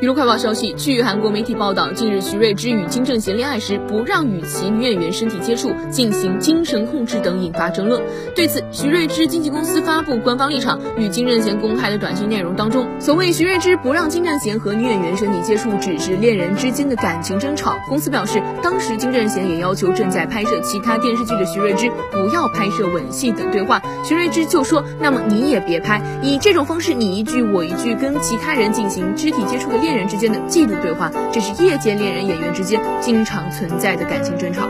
娱乐快报消息，据韩国媒体报道，近日徐瑞芝与金正贤恋爱时不让与其女演员身体接触、进行精神控制等，引发争论。对此，徐瑞芝经纪公司发布官方立场，与金正贤公开的短信内容当中，所谓徐瑞芝不让金正贤和女演员身体接触，只是恋人之间的感情争吵。公司表示，当时金正贤也要求正在拍摄其他电视剧的徐瑞芝不要拍摄吻戏等对话，徐瑞芝就说：“那么你也别拍，以这种方式你一句我一句跟其他人进行肢体接触的恋。”恋人之间的嫉妒对话，这是业界恋人演员之间经常存在的感情争吵。